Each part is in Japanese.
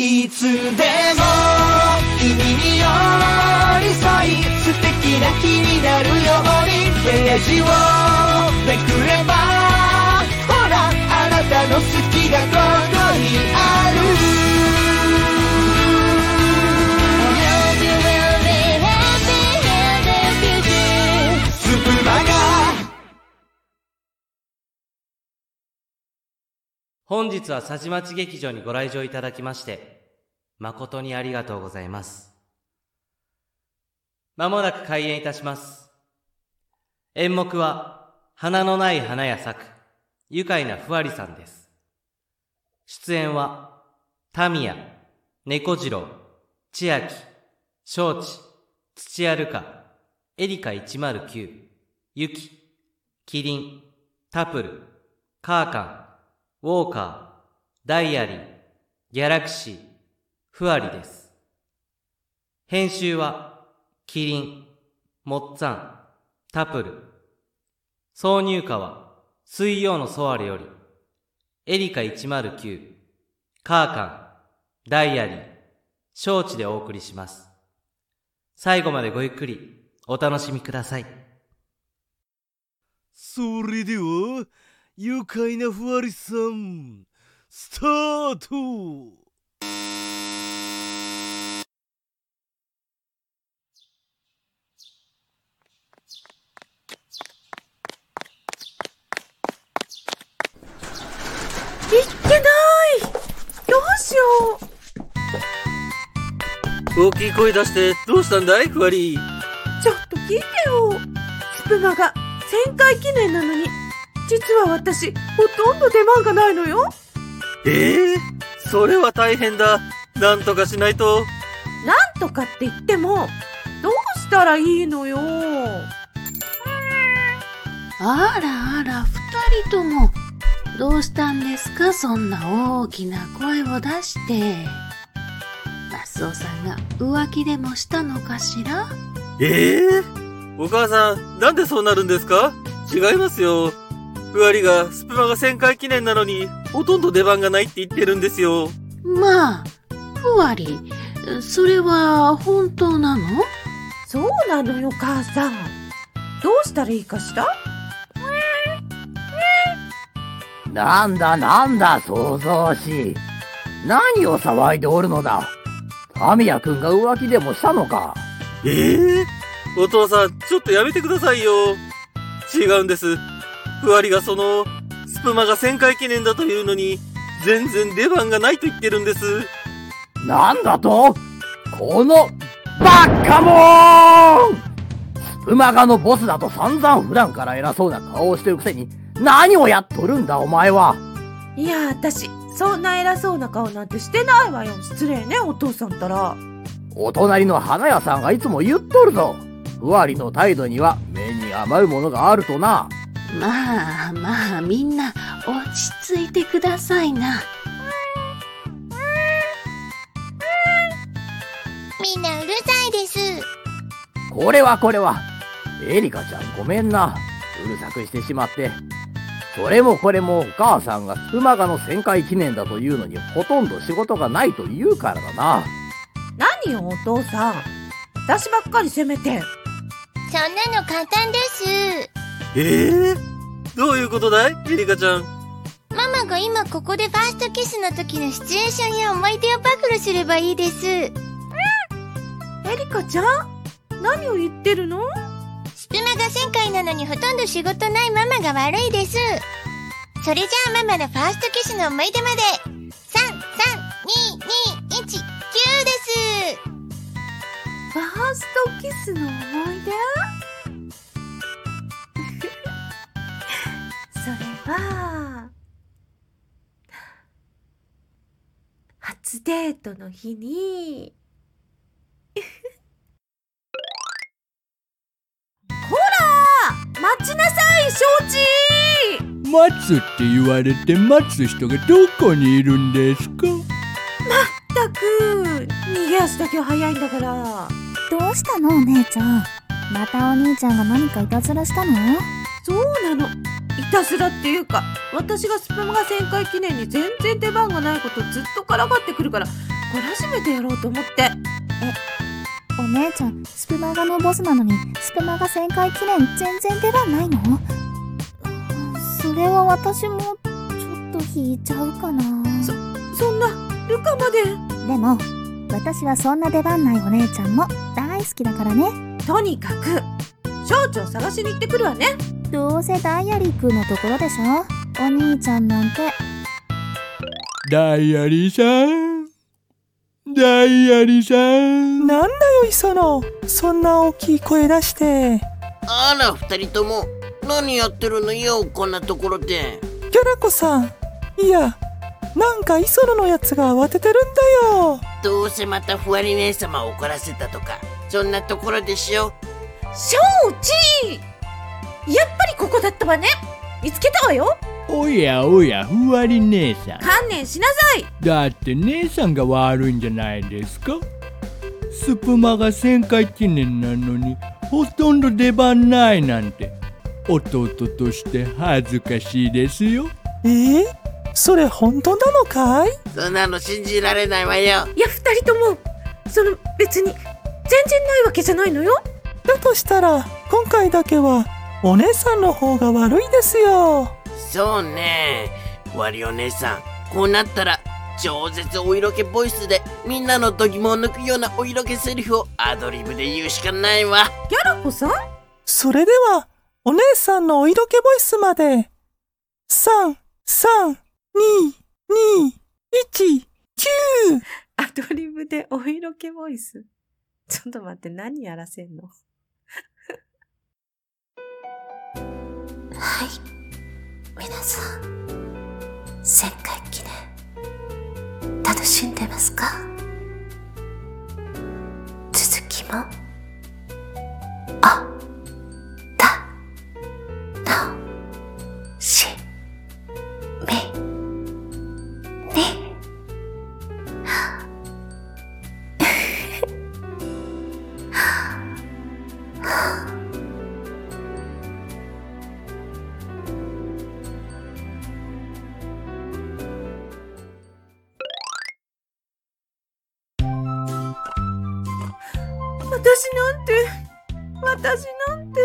いつでも君に寄り添い素敵な気になるようにページをめくればほらあなたの好きがここにある本日は佐治町劇場にご来場いただきまして、誠にありがとうございます。まもなく開演いたします。演目は、花のない花や咲く、愉快なふわりさんです。出演は、タミヤ、猫次郎、千秋、承知、土屋るか、エリカ109、ユキ、キリン、タプル、カーカン、ウォーカー、ダイアリー、ギャラクシー、フワリです。編集は、キリン、モッツァン、タプル。挿入歌は、水曜のソアレより、エリカ109、カーカン、ダイアリー、承知でお送りします。最後までごゆっくり、お楽しみください。それでは愉快なふわりさんスタート。いけない！どうしよう。大きい声出してどうしたんだい？ふわり。ちょっと聞いてよ。スプマが1000回記念なのに実は私ほとんど出番がないのよ。ええそれは大変だ。なんとかしないと。なんとかって言ってもどうしたらいいのよ。あらあら、二人とも。どうしたんですか？そんな大きな声を出して。マスオさんが浮気でもしたのかしら？ええお母さんなんでそうなるんですか？違いますよふわりがスプマが1000回記念なのにほとんど出番がないって言ってるんですよまあ、ふわり、それは本当なの？そうなのよ母さんどうしたらいいかしら？なんだなんだ、想像しい。何を騒いでおるのだ？タミヤくんが浮気でもしたのか？ええお父さん、ちょっとやめてくださいよ。違うんです。ふわりがその、スプマが1000回記念だというのに、全然出番がないと言ってるんです。なんだと？この、バッカモーンスプマガのボスだと散々普段から偉そうな顔をしてるくせに、何をやっとるんだお前は？いや私そんな偉そうな顔なんてしてないわよ失礼ねお父さんったらお隣の花屋さんがいつも言っとるぞ。ふわりの態度には目に余るものがあるとな。まあまあ、みんな落ち着いてくださいな。みんなうるさいです。これはこれは。エリカちゃんごめんな。うるさくしてしまって。それもこれもお母さんがスプマガの1000回記念だというのにほとんど仕事がないと言うからだな。何よお父さん私ばっかり責めてそんなの簡単です。ええどういうことだい？エリカちゃん。ママが今ここでファーストキスの時のシチュエーションや思い出を暴露すればいいです。エリカちゃん何を言ってるの？スプマが1000回なのにほとんど仕事ないママが悪いです。それじゃあママのファーストキスの思い出まで、3、3、2、2、1、9です。ファーストキスの思い出？デートの日に。ほら待ちなさい承知。待つって言われて待つ人がどこにいるんですか？ったく逃げ足だけは早いんだから。どうしたのお姉ちゃん。またお兄ちゃんが何かいたずらしたの？そうなの。いたずらっていうか私がスプマが1000回記念に全然出番がないことずっとからかってくるからこらしめてやろうと思って。お姉ちゃん、スプマガのボスなのに、スプマガ1000回記念全然出番ないの？それは私も、ちょっと引いちゃうかな。そんな、ルカまで？でも、私はそんな出番ないお姉ちゃんも大好きだからね。とにかく、少女を探しに行ってくるわね。どうせダイアリー君のところでしょ？お兄ちゃんなんて。ダイアリーさん。ダイアリーさん。なんだよ磯野そんな大きい声出してあら、二人とも、何やってるのよ、こんなところで。ギャラコさんいやなんか磯野のやつが慌ててるんだよどうせまたふわり姉様を怒らせたとか、そんなところでしょ？承知やっぱりここだったわね。見つけたわよ。おやおや、ふわり姉さん。観念しなさい。だって姉さんが悪いんじゃないですかスプマが1000回記念なのにほとんど出番ないなんて弟として恥ずかしいですよえー、それ本当なのかい？そんなの信じられないわよ。いや、二人とも、その別に、全然ないわけじゃないのよ。だとしたら今回だけはお姉さんの方が悪いですよそうね。ふわりお姉さん、こうなったら、超絶お色気ボイスで、みんなの度肝を抜くようなお色気セリフをアドリブで言うしかないわ。ギャラコさんそれではお姉さんのお色気ボイスまで3、3、2、2、1、9! アドリブでお色気ボイス。ちょっと待って、何やらせんの？はい。皆さん、旋回記念、楽しんでますか？続きも、あ、私なんて、私なんて。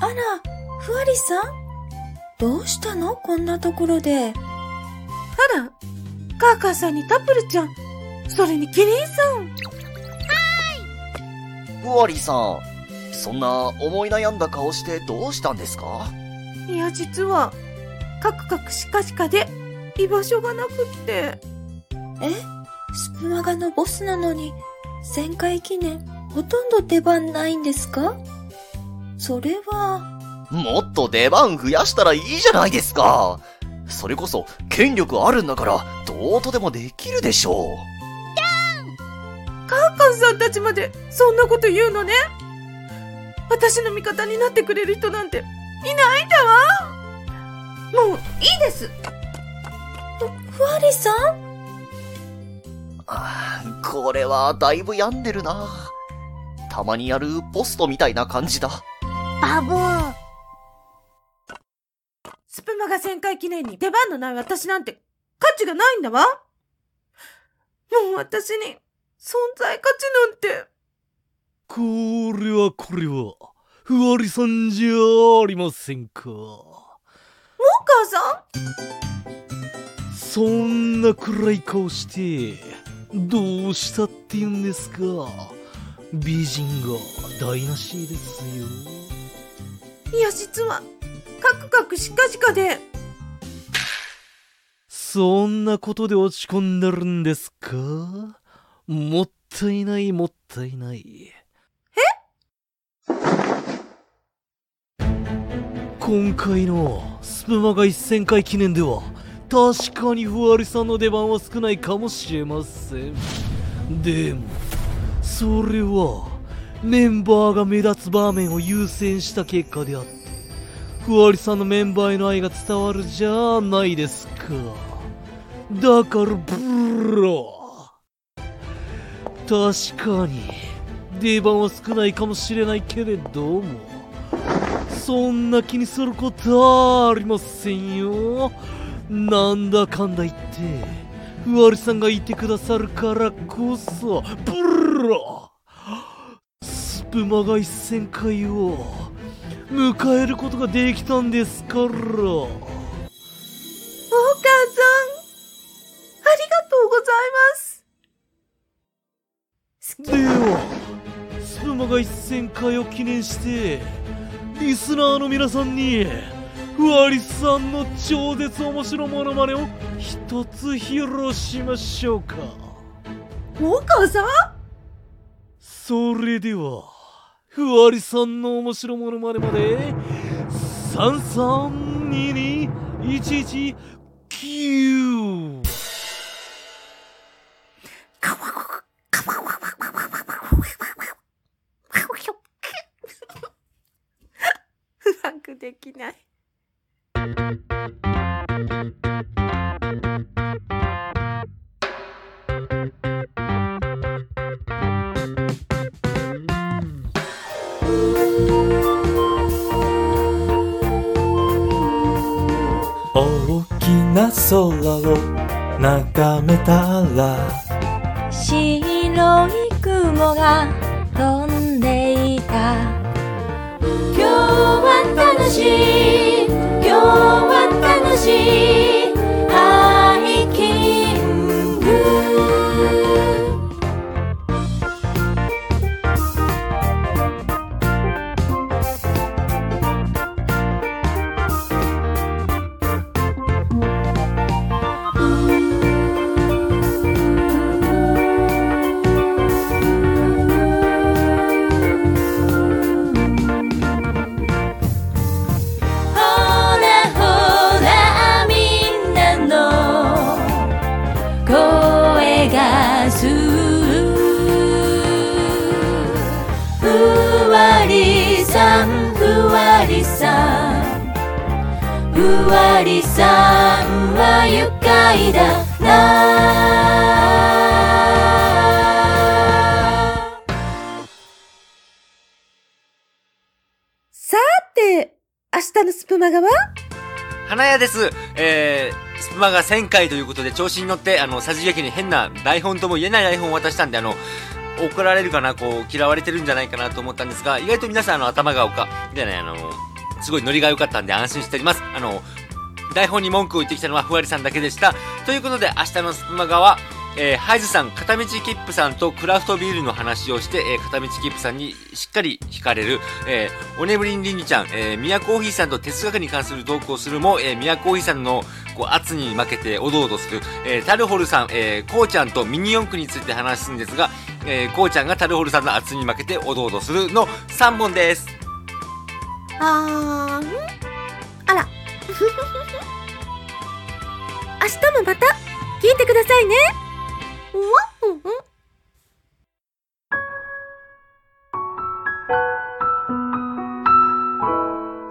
あら、ふわりさん？どうしたの？こんなところで。あら、カーカーさんにタップルちゃん、それにキリンさん。ふわりさん、そんな思い悩んだ顔してどうしたんですか？いや、実は、カクカクシカシカで、居場所がなくって。え？スプマガのボスなのに、1000回記念、ほとんど出番ないんですか？それは、もっと出番増やしたらいいじゃないですか。それこそ権力あるんだから、どうとでもできるでしょカーカーさんたちまで、そんなこと言うのね？私の味方になってくれる人なんて、いないんだわ。もう、いいです。ふわりさん？これはだいぶ病んでるな。たまにやるポストみたいな感じだ。バブースプマが1000回記念に出番のない私なんて価値がないんだわ。もう私に存在価値なんて。これはこれは、ふわりさんじゃありませんか。もう母さん？そんな暗い顔して、どうしたって言うんですか？美人が台無しですよ。いや、実は、カクカクシカシカで、そんなことで落ち込んでるんですか？もったいないもったいない。今回のスプマガ1000回記念では確かにふわりさんの出番は少ないかもしれません。でもそれはメンバーが目立つ場面を優先した結果であってふわりさんのメンバーへの愛が伝わるじゃないですか。だからブロ確かに出番は少ないかもしれないけれどもそんな気にすることはありませんよ。なんだかんだ言ってふわりさんがいてくださるからこそブロスプマが一戦会を迎えることができたんですからお母さん、ありがとうございます。ではスプマが一戦会を記念してリスナーの皆さんにふわりさんの超絶面白モノマネを一つ披露しましょうか。お母さん？それではふわりさんの面白モノマネまで。332211うまくできない。たら。白い雲が飛んでいた。今日は楽しい。今日は楽しい。ふわりさんは愉快だなさて、明日のスプマガは？花屋です。えー、スプマが1000回ということで調子に乗って、あの、さじ劇に変な台本とも言えない台本を渡したんで、あの、怒られるかな、こう、嫌われてるんじゃないかなと思ったんですが、意外と皆さん、あの、頭がおか、でね、あの、すごいノリが良かったんで安心しております。あの、台本に文句を言ってきたのはふわりさんだけでした。ということで、明日のスプマガは、えー、ハイズさん、片道切符さんとクラフトビールの話をして、えー、片道切符さんにしっかり惹かれる、えー、おねぶりんりんりちゃん、えー、ミヤコーヒーさんと哲学に関するトークをするも、えー、ミヤコーヒーさんのこう圧に負けておどおどする、えー、タルホルさん、えー、こうちゃんとミニ四駆について話すんですが、えー、こうちゃんがタルホルさんの圧に負けておどおどするの3本です。あーんあら。明日もまた聞いてくださいね。うわうんうん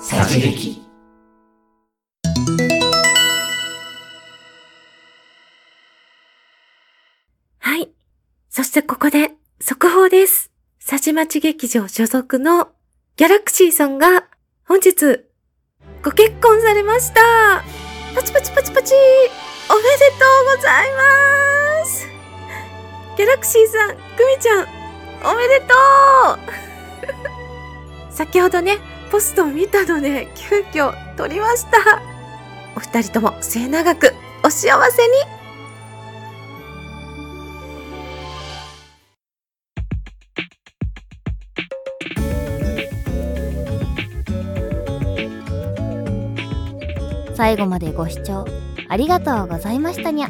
さじ劇はい。そしてここで速報です。さじまち劇場所属のギャラクシーさんが本日ご結婚されました。パチパチパチパチおめでとうございますギャラクシーさん、クミちゃん、おめでとう 先ほどね、ポストを見たので、急遽撮りました。お二人とも末永くお幸せに最後までご視聴ありがとうございましたにゃ。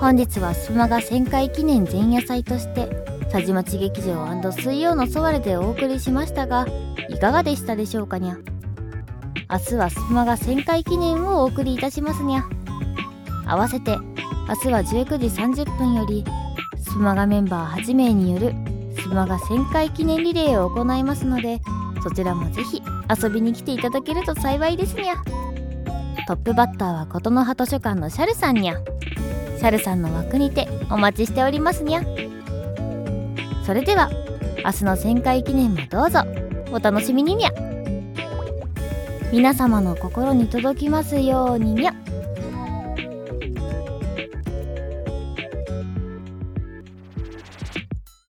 本日はスマが1000回記念前夜祭として佐治町劇場水曜のソワレでお送りしましたがいかがでしたでしょうかにゃ。明日はスマが旋回記念をお送りいたしますにゃ。合わせて明日は19時30分よりスマガメンバー8名によるスマが1000回記念リレーを行いますのでそちらもぜひ遊びに来ていただけると幸いですにゃ。トップバッターは琴の葉図書館のシャルさんにゃ。シャルさんの枠にてお待ちしておりますにゃ。それでは明日の旋回記念もどうぞ。お楽しみににゃ。皆様の心に届きますようににゃ。